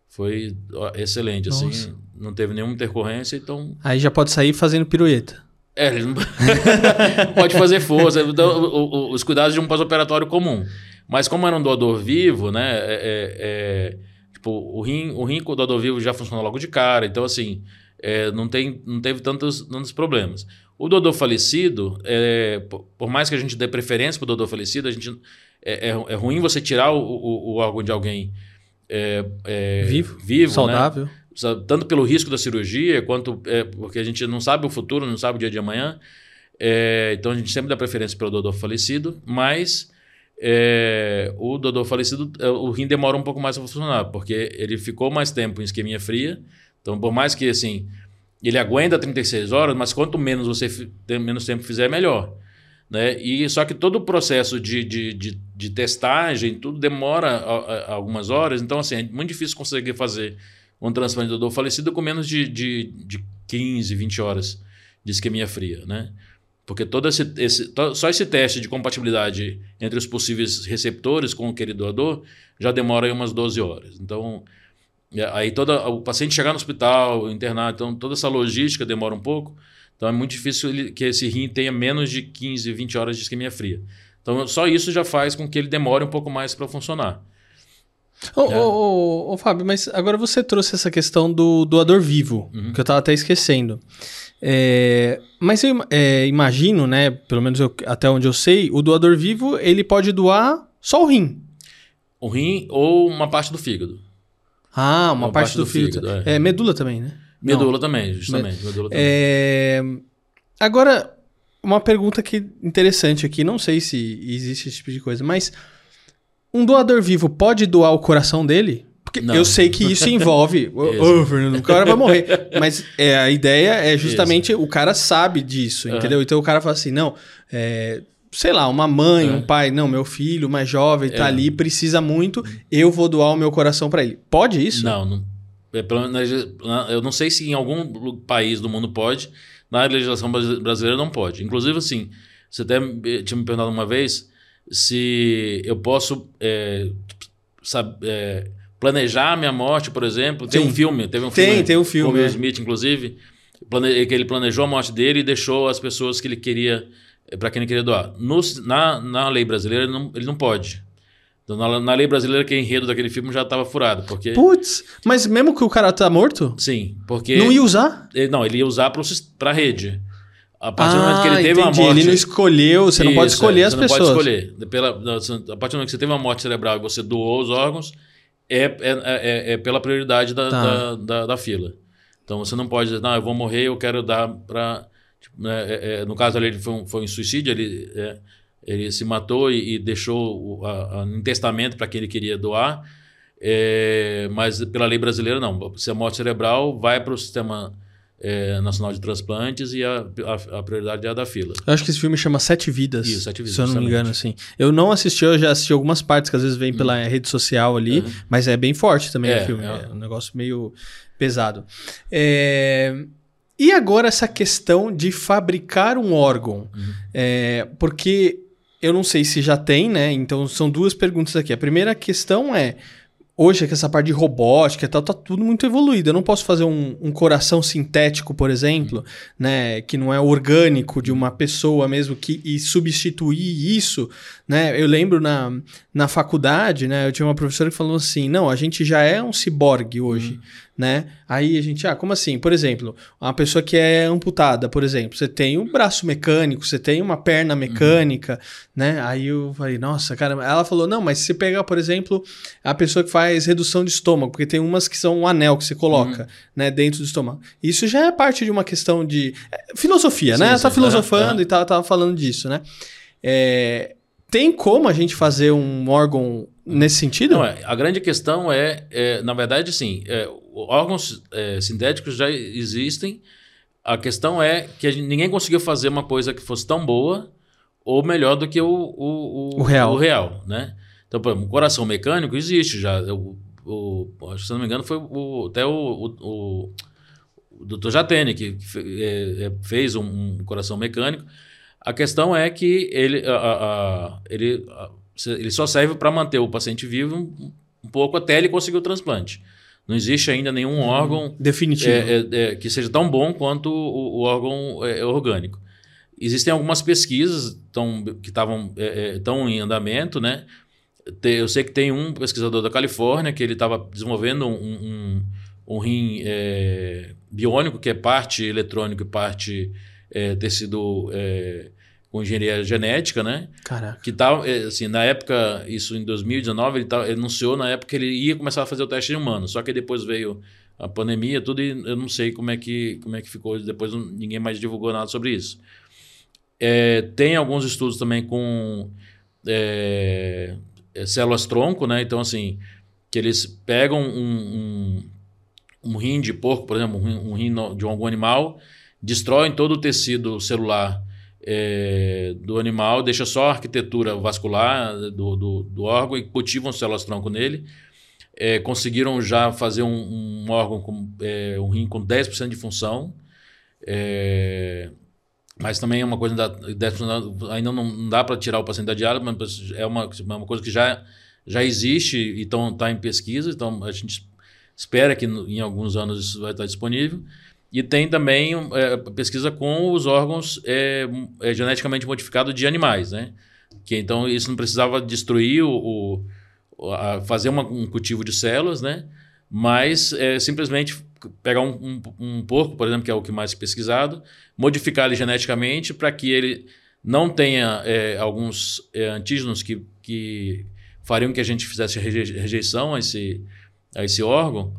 Foi excelente, assim, Nossa. assim, não teve nenhuma intercorrência, então... Aí já pode sair fazendo pirueta. É, não pode fazer força, então, os cuidados de um pós-operatório comum. Mas como era um doador vivo, né? É, é, é, tipo, o rim, o rim com o doador vivo já funciona logo de cara. Então, assim, é, não, tem, não teve tantos, tantos problemas. O doador falecido, é, por mais que a gente dê preferência para o doador falecido, a gente, é, é, ruim você tirar o, o, o órgão de alguém vivo, vivo, né? saudável. Né? Tanto pelo risco da cirurgia, quanto porque a gente não sabe o futuro, não sabe o dia de amanhã. então a gente sempre dá preferência para o doador falecido, mas é, o Dodô falecido, é, o rim demora um pouco mais para funcionar, porque ele ficou mais tempo em isquemia fria. Então, por mais que assim, ele aguenta 36 horas, mas quanto menos você menos tempo fizer, melhor. Né? E só que todo o processo de, de, de, de testagem, tudo demora a, a, algumas horas. Então, assim, é muito difícil conseguir fazer um transplante de Dodô falecido com menos de, de, de 15, 20 horas de isquemia fria, né? Porque todo esse, esse, só esse teste de compatibilidade entre os possíveis receptores com aquele doador já demora aí umas 12 horas. Então, é, aí toda, o paciente chegar no hospital, internar, então toda essa logística demora um pouco. Então é muito difícil que esse rim tenha menos de 15, 20 horas de isquemia fria. Então só isso já faz com que ele demore um pouco mais para funcionar. Ô, é. ô, ô, ô, Fábio, mas agora você trouxe essa questão do doador vivo, uhum. que eu estava até esquecendo. É, mas eu é, imagino, né? Pelo menos eu, até onde eu sei, o doador vivo ele pode doar só o rim. o rim ou uma parte do fígado. Ah, uma, parte, do, fígado. é. É. medula também, né? Medula também, justamente. Medula também. É, Agora, uma pergunta que interessante aqui, não sei se existe esse tipo de coisa, mas um doador vivo pode doar o coração dele? Porque Não. eu sei que isso envolve. Ô, Isso. ô, Fernando, o cara vai morrer. Mas é, a ideia é justamente o cara sabe disso, Aham. entendeu? Então o cara fala assim: não, é, sei lá, uma mãe, É. um pai, não, meu filho mais jovem tá É. ali, precisa muito, eu vou doar o meu coração pra ele. Pode isso? Não, não. É, eu não sei se em algum país do mundo pode, na legislação brasi- brasileira não pode. Inclusive, assim, você até tinha me perguntado uma vez se eu posso é, sab- é, planejar a minha morte, por exemplo. Tem um filme, teve um Tem, filme tem um com filme, o Will é. Smith, inclusive, que ele planejou a morte dele e deixou as pessoas que ele queria, para quem ele queria doar. No- na, na lei brasileira, ele não, ele não pode. Então, na, na lei brasileira, que o enredo daquele filme já estava furado, porque... Putz, mas mesmo que o cara tá morto, Sim, porque. não ia usar? ele, não, ele ia usar para a rede. A partir do momento que ele teve uma Ah, entendi. morte. Ele não escolheu, você não pode Isso, escolher é, as você pessoas. Não pode escolher. Pela, você- a partir do momento que você teve uma morte cerebral e você doou os órgãos, é, é, é, é pela prioridade da, Tá. da, da, da fila. Então você não pode dizer, não, eu vou morrer, eu quero dar para. no caso ali, ele foi um, foi um suicídio, ele, é, ele se matou e, e deixou o, a, a, um testamento para quem ele queria doar. É, mas pela lei brasileira, não. Se é morte cerebral, vai para o sistema é, nacional de transplantes e a, a, a prioridade é a da fila. Eu acho que esse filme chama Sete Vidas. Isso, Sete Vidas, Se eu não me engano, assim. Eu não assisti, eu já assisti algumas partes que às vezes vem pela rede social ali, Uhum. mas é bem forte também É, o filme. é. É um negócio meio pesado. É, E agora essa questão de fabricar um órgão. Uhum. É, Porque eu não sei se já tem, né? Então são duas perguntas aqui. A primeira questão é. Hoje, que essa parte de robótica e tal, tá tudo muito evoluído. Eu não posso fazer um, um coração sintético, por exemplo, né? Que não é orgânico de uma pessoa mesmo, que, e substituir isso, né? Eu lembro na, na faculdade, né? Eu tinha uma professora que falou assim: não, a gente já é um ciborgue hoje, né? Aí a gente, ah, como assim? Por exemplo, uma pessoa que é amputada, por exemplo, você tem um braço mecânico, você tem uma perna mecânica, né? Aí eu falei, nossa, cara, ela falou, não, mas se você pegar, por exemplo, a pessoa que faz redução de estômago, porque tem umas que são um anel que você coloca, né, dentro do estômago. Isso já é parte de uma questão de é, filosofia, Sim, né? Ela tá filosofando aham. e tal, tava falando disso, né? É, tem como a gente fazer um órgão nesse sentido? Não, é, a grande questão é, é, na verdade, sim, é, órgãos é, sintéticos já existem. A questão é que gente- ninguém conseguiu fazer uma coisa que fosse tão boa ou melhor do que o, o, O real. o real, né? Então, por exemplo, o coração mecânico existe já. O, o, se não me engano, foi o, até o, o, o, o Dr. Jatene que fe- é, é, fez um, um coração mecânico. A questão é que ele, a- a- a- ele, ele só serve para manter o paciente vivo um, um pouco até ele conseguir o transplante. Não existe ainda nenhum órgão Definitivo. é, é, é, que seja tão bom quanto o, o órgão é, orgânico. Existem algumas pesquisas tão, que estavam é, é, tão em andamento, né? Eu sei que tem um pesquisador da Califórnia que ele estava desenvolvendo um, um, um rim é, biônico, que é parte eletrônico e parte é, tecido é, com engenharia genética, né? Caraca. que tá, assim, na época, isso em 2019, ele, tá, ele anunciou na época que ele ia começar a fazer o teste em humano, só que depois veio a pandemia, tudo, e eu não sei como é que, como é que ficou, depois ninguém mais divulgou nada sobre isso. Eh, tem alguns estudos também com eh, eh, células-tronco, né? Então, assim, que eles pegam um, um, um rim de porco, por exemplo, um rim, um rim de algum animal, destroem todo o tecido celular é, do animal, deixa só a arquitetura vascular do, do, do órgão e cultivam células-tronco nele. É, conseguiram já fazer um, um órgão, com, é, um rim com 10% de função. É, mas também é uma coisa, da, 10% ainda não, dá para tirar o paciente da diálise, mas é uma, é uma coisa que já, já existe e está em pesquisa, então a gente espera que em alguns anos isso vai estar disponível. E tem também é, pesquisa com os órgãos é, é, geneticamente modificados de animais, né? Que então isso não precisava destruir o, o- a- fazer uma- um cultivo de células, né? Mas é, simplesmente pegar um, um, um porco, por exemplo, que é o que mais pesquisado, modificar ele geneticamente para que ele não tenha é, alguns é, antígenos que, que fariam que a gente fizesse rejeição a esse, a esse órgão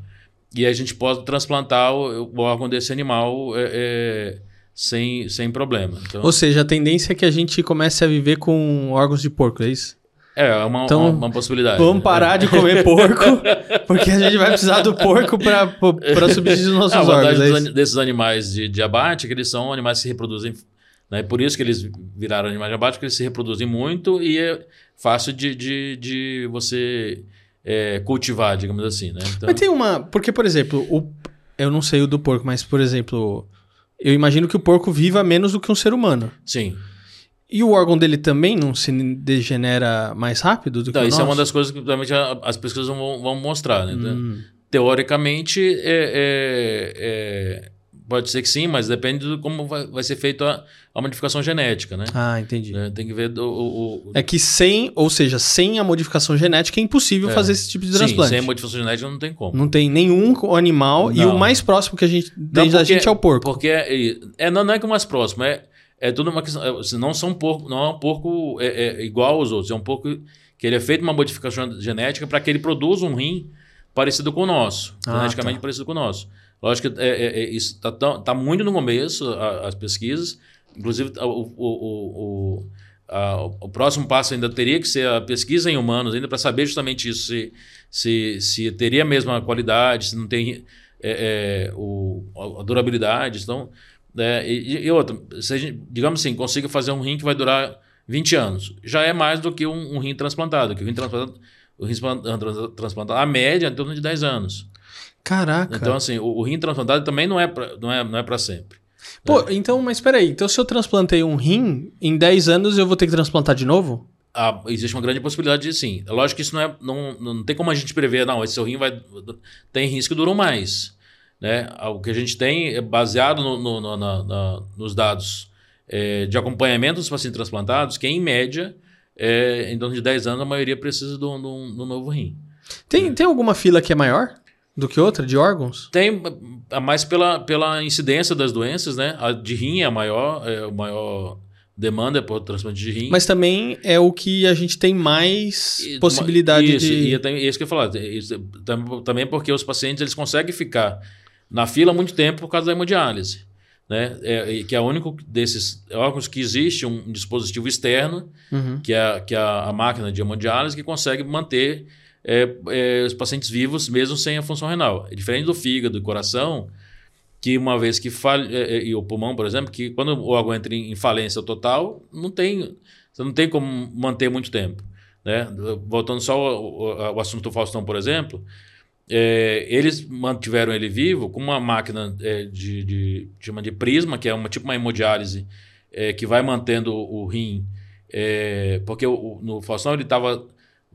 e a gente pode transplantar o, o órgão desse animal é, é, sem, sem problema. Então, Ou seja, a tendência é que a gente comece a viver com órgãos de porco, é isso? É, é uma, então, uma, uma possibilidade. Vamos parar de comer porco, porque a gente vai precisar do porco para subsistir os nossos órgãos. A vantagem é desses animais de, de abate é que eles são animais que se reproduzem né? Por isso que eles viraram animais de abate, porque eles se reproduzem muito e é fácil de, de, de você é, cultivar, digamos assim. Né? Então... Mas tem uma. Porque, por exemplo, o, eu não sei o do porco, mas, por exemplo, eu imagino que o porco viva menos do que um ser humano. Sim. E o órgão dele também não se degenera mais rápido do que não, o isso nosso? é uma das coisas que realmente as pesquisas vão, vão mostrar. Né? Hum. Teoricamente, é, é, é Pode ser que sim, mas depende de como vai, vai ser feita a, a, modificação genética, né? Ah, entendi. É, tem que ver o, o, o, É que sem, ou seja, sem a modificação genética é impossível é. fazer esse tipo de transplante. Sim, sem a modificação genética não tem como. Não tem nenhum animal não. e o mais próximo que a gente tem da gente é o porco. Porque é, é, não, não é que o mais próximo, é, é tudo uma questão. É, não são porco, não é um porco é, é, igual aos outros, é um porco que ele é feito uma modificação genética para que ele produza um rim parecido com o nosso, ah, geneticamente tá. parecido com o nosso. Lógico que é, é isso está tá muito no começo, a, as pesquisas. Inclusive, o, o, o, a, o, próximo passo ainda teria que ser a pesquisa em humanos, ainda para saber justamente isso, se, se, se teria a mesma qualidade, se não tem é, é o, a durabilidade. Então, é, e, e outra, se a gente, digamos assim, consiga fazer um rim que vai durar 20 anos, já é mais do que um, um rim transplantado, que o rim transplantado, o rim transplantado, a média é em torno de 10 anos. Caraca. Então, assim, o, o rim transplantado também não é pra, não é, não é para sempre. Pô, né? então, mas peraí. Então, se eu transplantei um rim, em 10 anos eu vou ter que transplantar de novo? Ah, existe uma grande possibilidade de sim. É lógico que isso não é. Não, não tem como a gente prever, não, esse seu rim vai. Tem rins que duram mais. Né? O que a gente tem é baseado no, no, no, na, nos dados é, de acompanhamento dos pacientes transplantados, que em média, é, em torno de 10 anos, a maioria precisa do, do novo rim. Tem, tem alguma fila que é maior? Do que outra? De órgãos? Tem, mais pela, pela incidência das doenças, né? A de rim é a maior, é o maior demanda por transplante de rim. Mas também é o que a gente tem mais e, possibilidade isso, de... E é isso que eu ia falar. Isso, também porque os pacientes eles conseguem ficar na fila muito tempo por causa da hemodiálise. Né? É, que é o único desses órgãos que existe um dispositivo externo, uhum. que é, que é a máquina de hemodiálise, que consegue manter é, é, os pacientes vivos mesmo sem a função renal. É diferente do fígado e coração, que uma vez que falha, é, é, e o pulmão, por exemplo, que quando o órgão entra em, falência total, não tem, você não tem como manter muito tempo. Né? Voltando só ao, ao assunto do Faustão, por exemplo, é, eles mantiveram ele vivo com uma máquina é, de, de, chama de prisma, que é uma tipo uma hemodiálise é, que vai mantendo o, rim, é, porque o, no Faustão ele estava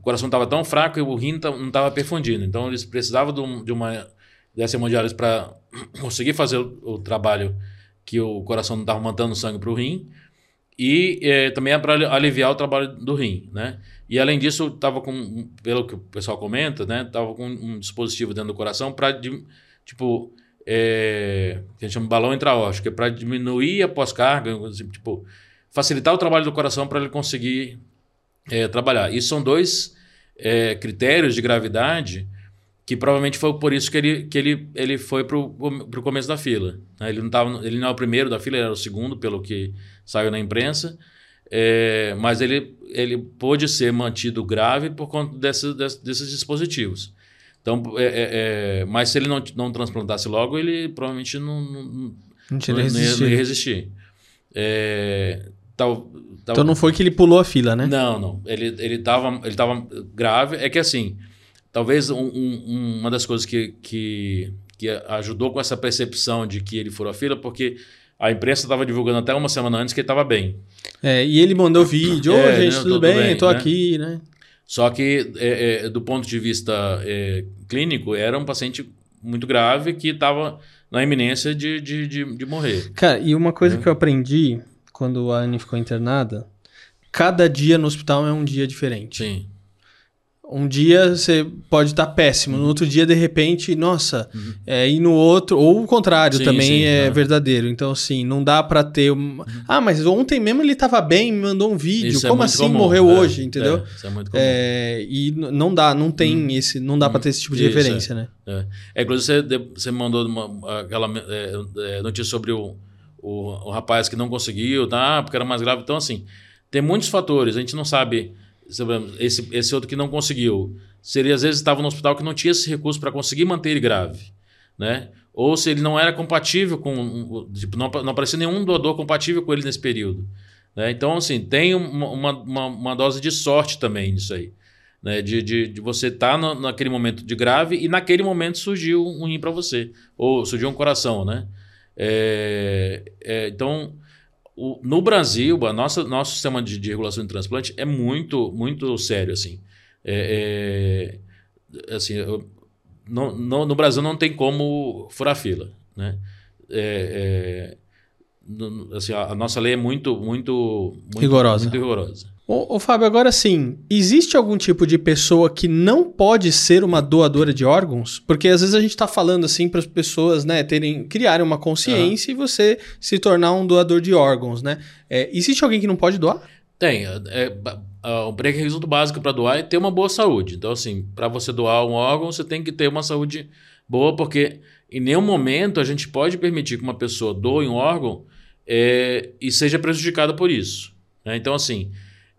coração estava tão fraco e o rim não estava perfundindo. Então eles precisavam de, de uma dessa hemodiálise para conseguir fazer o, trabalho que o coração não estava mandando sangue para o rim e é, também é para aliviar o trabalho do rim, né? E além disso, estava com, pelo que o pessoal comenta, né? Tava com um dispositivo dentro do coração para tipo é, que a gente chama de balão intraórtico, que é para diminuir a pós-carga, tipo facilitar o trabalho do coração para ele conseguir é, trabalhar. Isso são dois é, critérios de gravidade que provavelmente foi por isso que ele, que ele, ele foi para o começo da fila. Né? Ele, não tava, ele não é o primeiro da fila, ele era o segundo, pelo que saiu na imprensa. É, mas ele, ele pôde ser mantido grave por conta desse, desse, desses dispositivos. Então, é, é, é, mas se ele não, não transplantasse logo, ele provavelmente não, não, não, não, não ia resistir. Tal, Tava... Então não foi que ele pulou a fila, né? Não, não. Ele, ele, tava, ele tava grave. É que assim, talvez um, um, uma das coisas que, que, que ajudou com essa percepção de que ele furou a fila, porque a imprensa estava divulgando até uma semana antes que ele estava bem. É, e ele mandou vídeo, ô é, gente, tudo bem, estou né? aqui, né? Só que, é, é, do ponto de vista é, clínico, era um paciente muito grave que estava na iminência de, de, de, de, morrer. Cara, e uma coisa é. que eu aprendi quando a Anne ficou internada, cada dia no hospital é um dia diferente. Sim. Um dia você pode estar péssimo, no outro dia, de repente, nossa, é, e no outro, ou o contrário Sim, também sim, é é. verdadeiro. Então, assim, não dá pra ter. Um... Ah, mas ontem mesmo ele tava bem, me mandou um vídeo. Isso é Como muito assim comum, morreu é, hoje, entendeu? é, isso é muito comum. É, e não dá, não tem esse, não dá pra ter esse tipo de Isso, referência, né? É. É, inclusive, você, você mandou uma, aquela é, é, notícia sobre o, o, o rapaz que não conseguiu, tá? Porque era mais grave. Então, assim, tem muitos fatores. A gente não sabe. Esse, esse outro que não conseguiu. Se ele às vezes estava no hospital que não tinha esse recurso para conseguir manter ele grave, né? Ou se ele não era compatível com. Tipo, não, não aparecia nenhum doador compatível com ele nesse período. Né? Então, assim, tem uma, uma, uma, dose de sorte também nisso aí né? De, de, de você estar naquele momento de grave e naquele momento surgiu um rim para você, ou surgiu um coração, né? É, é, então, o- no Brasil, a nossa, nosso sistema de, de regulação de transplante é muito, muito sério, assim. É, é, assim eu- no, no, no Brasil não tem como furar fila, né? É, é, no- assim, a, a nossa lei é muito, muito, muito Rigorosa. Muito rigorosa. Ô, ô, Fábio, agora sim, existe algum tipo de pessoa que não pode ser uma doadora de órgãos? Porque às vezes a gente está falando assim para as pessoas, né, terem, criarem uma consciência e você se tornar um doador de órgãos, né? É, existe alguém que não pode doar? Tem. É, ba- ah, o pré-requisito básico para doar é ter uma boa saúde. Então, assim, para você doar um órgão, você tem que ter uma saúde boa, porque em nenhum momento a gente pode permitir que uma pessoa doe um órgão é, e seja prejudicada por isso. né? Então, assim,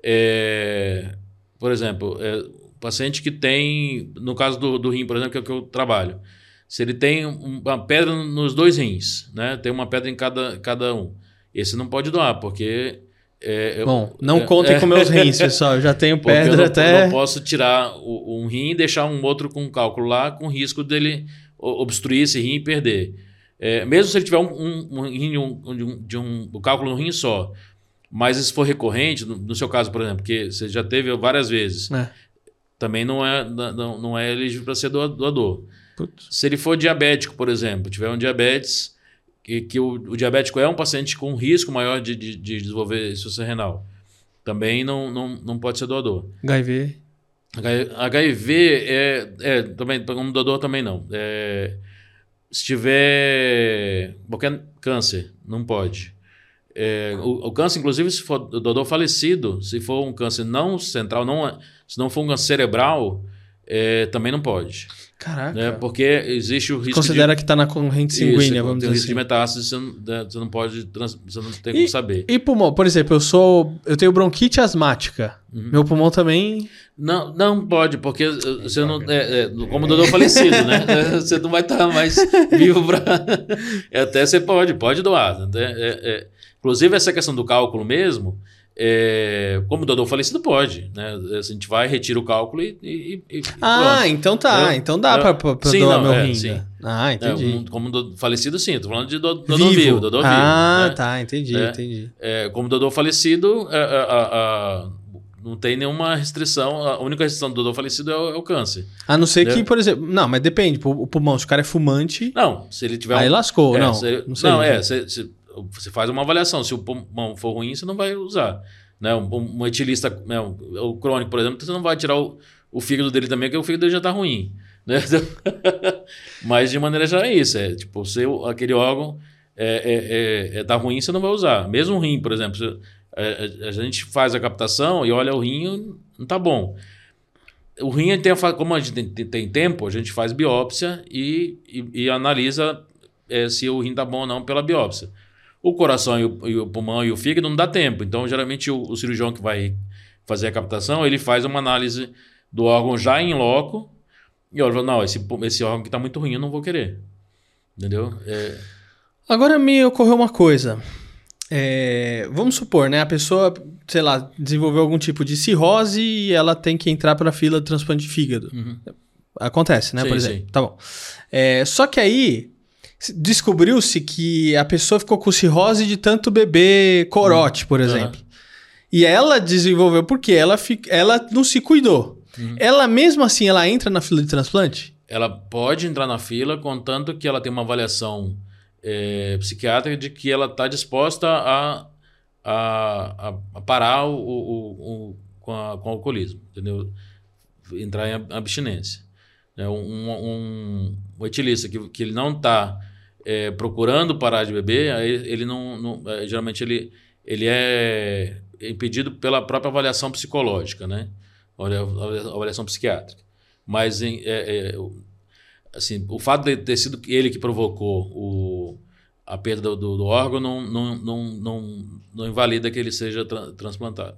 é, por exemplo, é, o paciente que tem, no caso do, do rim, por exemplo, que é o que eu trabalho, se ele tem um- uma pedra nos dois rins, né? Tem uma pedra em cada, cada um. Esse não pode doar, porque. é, eu- Bom, não é, contem é, com meus rins, pessoal. Eu já tenho porque eu pedra não, até. eu não posso tirar o- um rim e deixar um outro com cálculo lá, com risco dele obstruir esse rim e perder. É, mesmo se ele tiver um, um, um rim de um, de um, de um- cálculo no rim só, mas se for recorrente, no, seu caso, por exemplo, que você já teve várias vezes, É. também não é, não, não é elegível para ser doa- doador. Putz. Se ele for diabético, por exemplo, tiver um diabetes, que, que o, o diabético é um paciente com risco maior de, de, de desenvolver insuficiência renal, também não, não, não pode ser doador. HIV. HIV é, é também como doador também não. É, se tiver qualquer câncer, não pode. É, o, o câncer, inclusive, se for doador falecido, se for um câncer não central, não, é- se não for um câncer cerebral, é, também não pode. Caraca. Né? Porque existe o risco Considera que tá na corrente de. sanguínea, Isso, vamos tem dizer o risco assim. de metástase, você não, né, você não pode. trans- Você não tem E- como saber. E pulmão, por exemplo, eu sou. Eu tenho bronquite asmática. Uhum. Meu pulmão também. Não, não pode, porque eh, você não. É, é, como doador falecido, né? Você não vai estar mais vivo para. Até você pode, pode doar. né? É, é, inclusive, essa questão do cálculo mesmo, é, como doador falecido, pode. Né? A gente vai, retira o cálculo e. e- e Ah, pronto. então tá. Então dá pra Sim, doar não, meu é, rim. sim. né? Ah, É, entendi. um- como do- falecido, sim. Estou falando de do- doador vivo. vivo. doador vivo, ah, né? tá. Entendi, É. entendi. É, como doador falecido, é, a- a- a- não tem nenhuma restrição. A única restrição do doador falecido é o, é o câncer. A não ser que, Entendeu? por exemplo. Não, mas depende. O pulmão, se o cara é fumante. Não, se ele tiver Aí um- lascou, É, não. se- não sei. não, é, você, você- você faz uma avaliação. Se o pulmão for ruim, você não vai usar. Né? Um, um etilista, né, um- o crônico, por exemplo, você não vai tirar o, o fígado dele também, porque o fígado dele já está ruim. Né? Mas de maneira geral é isso. É, tipo, se aquele órgão é, é, é, é, tá ruim, você não vai usar. Mesmo o rim, por exemplo. se- é, a, a gente faz a captação e olha o rim, não tá bom. O rim, tem a como a gente tem, tem- tem tempo, a gente faz biópsia e, e, e analisa é, se o rim tá bom ou não pela biópsia. O coração e o, e o pulmão e o fígado não dá tempo. Então, geralmente, o, o cirurgião que vai fazer a captação, ele faz uma análise do órgão já em loco e olha, não, esse, esse órgão que tá muito ruim, eu não vou querer. Entendeu? É, Agora me ocorreu uma coisa. É, vamos supor, né? A pessoa, sei lá, desenvolveu algum tipo de cirrose e ela tem que entrar para a fila de transplante de fígado. uhum. Acontece, né? Sim, por exemplo. sim. Tá bom. É, só que aí descobriu-se que a pessoa ficou com cirrose de tanto beber corote, por exemplo. E ela desenvolveu porque ela, ela não se cuidou. Uhum. Ela mesmo assim, ela entra na fila de transplante? ela pode entrar na fila, contanto que ela tem uma avaliação é, psiquiátrica de que ela está disposta a, a, a- a parar o, o- o- com, a- com o alcoolismo, entendeu? entrar em abstinência. É um, um, etilista que, que ele não está é, procurando parar de beber, aí ele não, não é, geralmente ele, ele é impedido pela própria avaliação psicológica, né? avaliação psiquiátrica. Mas é, é, assim, o fato de ter sido ele que provocou o, a perda do, do órgão não, não, não, não, não invalida que ele seja tra transplantado.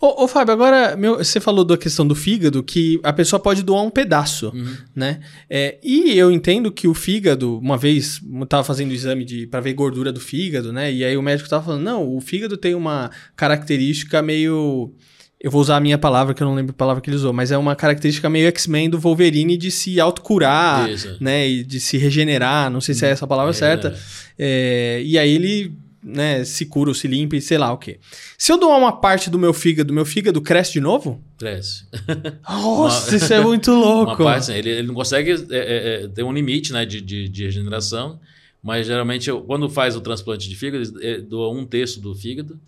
Ô, ô, Fábio, agora meu, você falou da questão do fígado, que a pessoa pode doar um pedaço, uhum. né? É, e eu entendo que o fígado, uma vez, eu tava fazendo o exame de para ver gordura do fígado, né? E aí o médico tava falando, não, o fígado tem uma característica meio eu vou usar a minha palavra, que eu não lembro a palavra que ele usou, mas é uma característica meio X-Men do Wolverine de se autocurar, né? E de se regenerar, não sei se é essa a palavra é, certa. É, e aí ele né, se cura ou se limpa e sei lá o quê. Se eu doar uma parte do meu fígado, meu fígado cresce de novo? Cresce. Nossa, uma, isso é muito louco. Parte, ele, ele, não consegue é, é, é, ter um limite né, de, de, de regeneração, mas geralmente eu, quando faz o transplante de fígado, ele doa um terço do fígado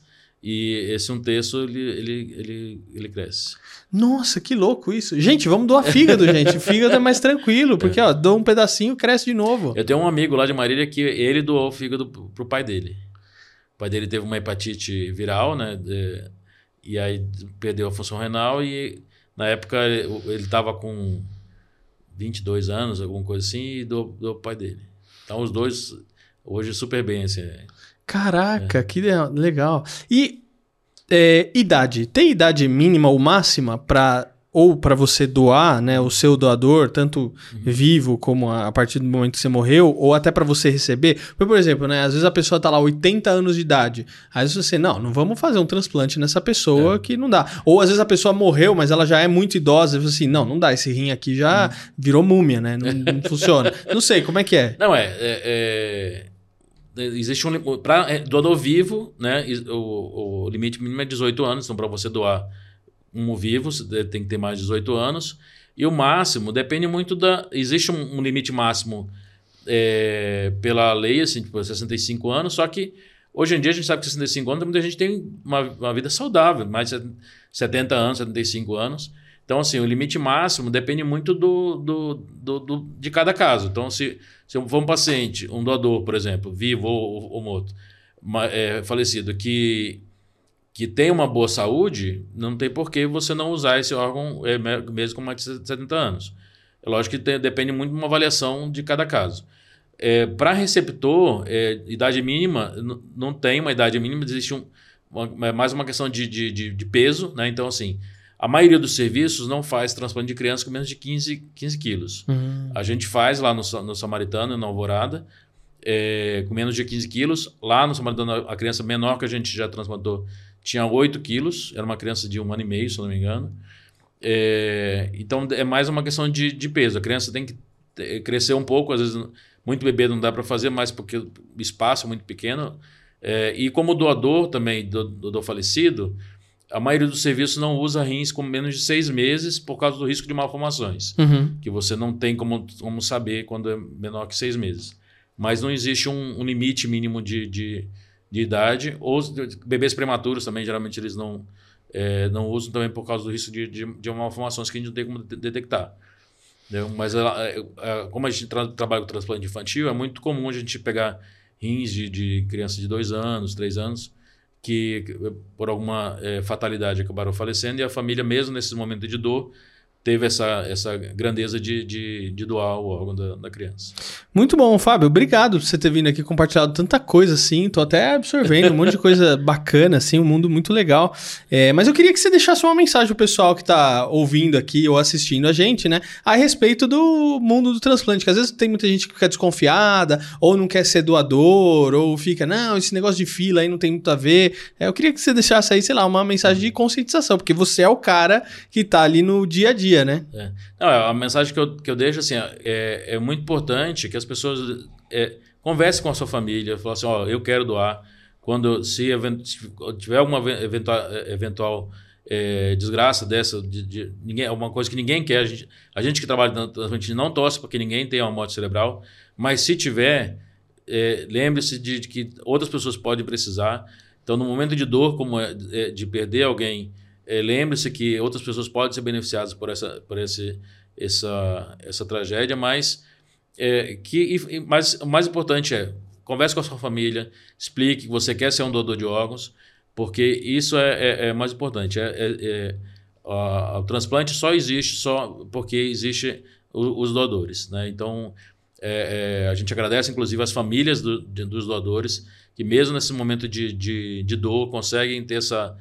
e esse um terço, ele, ele, ele, ele cresce. Nossa, que louco isso. Gente, vamos doar fígado, gente. Fígado é mais tranquilo, porque, é. ó, dou um pedacinho, cresce de novo. Eu tenho um amigo lá de Marília que ele doou o fígado pro pai dele. Pai dele teve uma hepatite viral, né? De, e aí perdeu a função renal e na época ele estava com 22 anos, alguma coisa assim, e doou pro pai dele. Então os dois hoje super bem, assim. Caraca, é. que legal. E é, idade. Tem idade mínima ou máxima para ou para você doar, né, o seu doador, tanto uhum. vivo como a, a, partir do momento que você morreu, ou até para você receber. Por exemplo, né, às vezes a pessoa tá lá 80 anos de idade. Às vezes você, não, não vamos fazer um transplante nessa pessoa é. que não dá. Ou às vezes a pessoa morreu, mas ela já é muito idosa, e você assim, não, não dá, esse rim aqui já uhum. virou múmia, né? Não, não funciona. Não sei, como é que é? Não, é, é, é existe um para é, doador vivo, né? O, o, limite mínimo é 18 anos, então para você doar um vivo tem que ter mais de 18 anos e o máximo depende muito da existe um, limite máximo é, pela lei assim tipo 65 anos, só que hoje em dia a gente sabe que 65 anos muita gente tem uma, uma vida saudável, mais de 70 anos, 75 anos. Então, assim, o limite máximo depende muito do, do, do, do de cada caso. Então, se, se for um paciente, um doador, por exemplo, vivo ou, ou morto, é, falecido, que, que tem uma boa saúde, não tem por que você não usar esse órgão é, mesmo com mais de 70 anos. É lógico que tem, depende muito de uma avaliação de cada caso. É, Para receptor, é, idade mínima, não tem uma idade mínima, existe um, uma, é mais uma questão de, de, de, de peso, né? Então, assim, a maioria dos serviços não faz transplante de criança com menos de 15, 15 quilos. Uhum. A gente faz lá no, no Samaritano, na Alvorada, é, com menos de 15 quilos. Lá no Samaritano, a criança menor que a gente já transplantou tinha 8 quilos. Era uma criança de um ano e meio, se não me engano. É, então, é mais uma questão de, de peso. A criança tem que crescer um pouco. Às vezes, muito bebê não dá para fazer, mas porque o espaço é muito pequeno. É, e como doador também do falecido a maioria dos serviços não usa rins com menos de seis meses por causa do risco de malformações, uhum. que você não tem como, como saber quando é menor que seis meses. Mas não existe um, um limite mínimo de, de, de idade. Ou bebês prematuros também, geralmente eles não, é, não usam também por causa do risco de, de, de malformações que a gente não tem como detectar. Entendeu? Mas ela, é, é, como a gente tra trabalha com transplante infantil, é muito comum a gente pegar rins de, de criança de dois anos, três anos, que por alguma é, fatalidade acabaram falecendo e a família, mesmo nesse momento de dor, teve essa, essa grandeza de, de, de doar o órgão da, da, criança. Muito bom, Fábio. Obrigado por você ter vindo aqui compartilhado tanta coisa assim. Tô até absorvendo um monte de coisa bacana, assim, um mundo muito legal. É, mas eu queria que você deixasse uma mensagem pro pessoal que tá ouvindo aqui ou assistindo a gente, né? A respeito do mundo do transplante. Que às vezes tem muita gente que fica desconfiada, ou não quer ser doador, ou fica, não, esse negócio de fila aí não tem muito a ver. É, eu queria que você deixasse aí, sei lá, uma mensagem de conscientização, porque você é o cara que tá ali no dia a dia dia, né? É. Não, a mensagem que eu, que eu deixo assim, é, é muito importante que as pessoas é, conversem com a sua família, falem assim, ó, eu quero doar. Quando se, se tiver alguma eventual, eventual é, desgraça dessa, de, de, ninguém, alguma coisa que ninguém quer, a gente, a gente que trabalha na transplante não torce para que ninguém tenha uma morte cerebral, mas se tiver, é, lembre-se de, de, que outras pessoas podem precisar. Então, no momento de dor, como é, é de perder alguém é, lembre-se que outras pessoas podem ser beneficiadas por essa, por esse, essa, essa tragédia, mas, é, que, mas o mais importante é converse com a sua família, explique que você quer ser um doador de órgãos, porque isso é, é, é mais importante. É, é, é a, o transplante só existe só porque existe o, os doadores. Né? Então, é, a gente agradece, inclusive, as famílias do, de, dos doadores, que mesmo nesse momento de, de, de dor conseguem ter essa,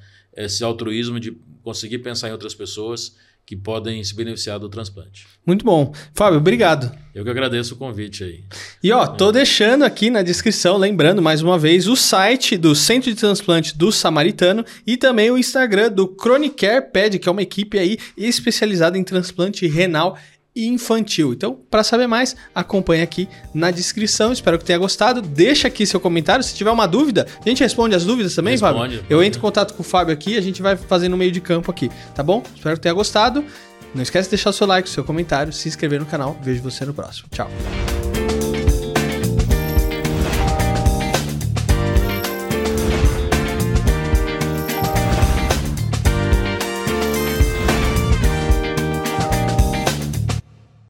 esse altruísmo de conseguir pensar em outras pessoas que podem se beneficiar do transplante. Muito bom. Fábio, obrigado. Eu que agradeço o convite aí. E ó, tô é. deixando aqui na descrição, lembrando mais uma vez, o site do Centro de Transplante do Samaritano e também o Instagram do Chronicare Ped, que é uma equipe aí especializada em transplante renal infantil. Então, para saber mais, acompanhe aqui na descrição. Espero que tenha gostado. Deixa aqui seu comentário. Se tiver uma dúvida, a gente responde as dúvidas também, responde, Fábio? Eu entro em contato com o Fábio aqui, a gente vai fazer no meio de campo aqui, tá bom? Espero que tenha gostado. Não esquece de deixar o seu like, o seu comentário, se inscrever no canal. Vejo você no próximo. Tchau.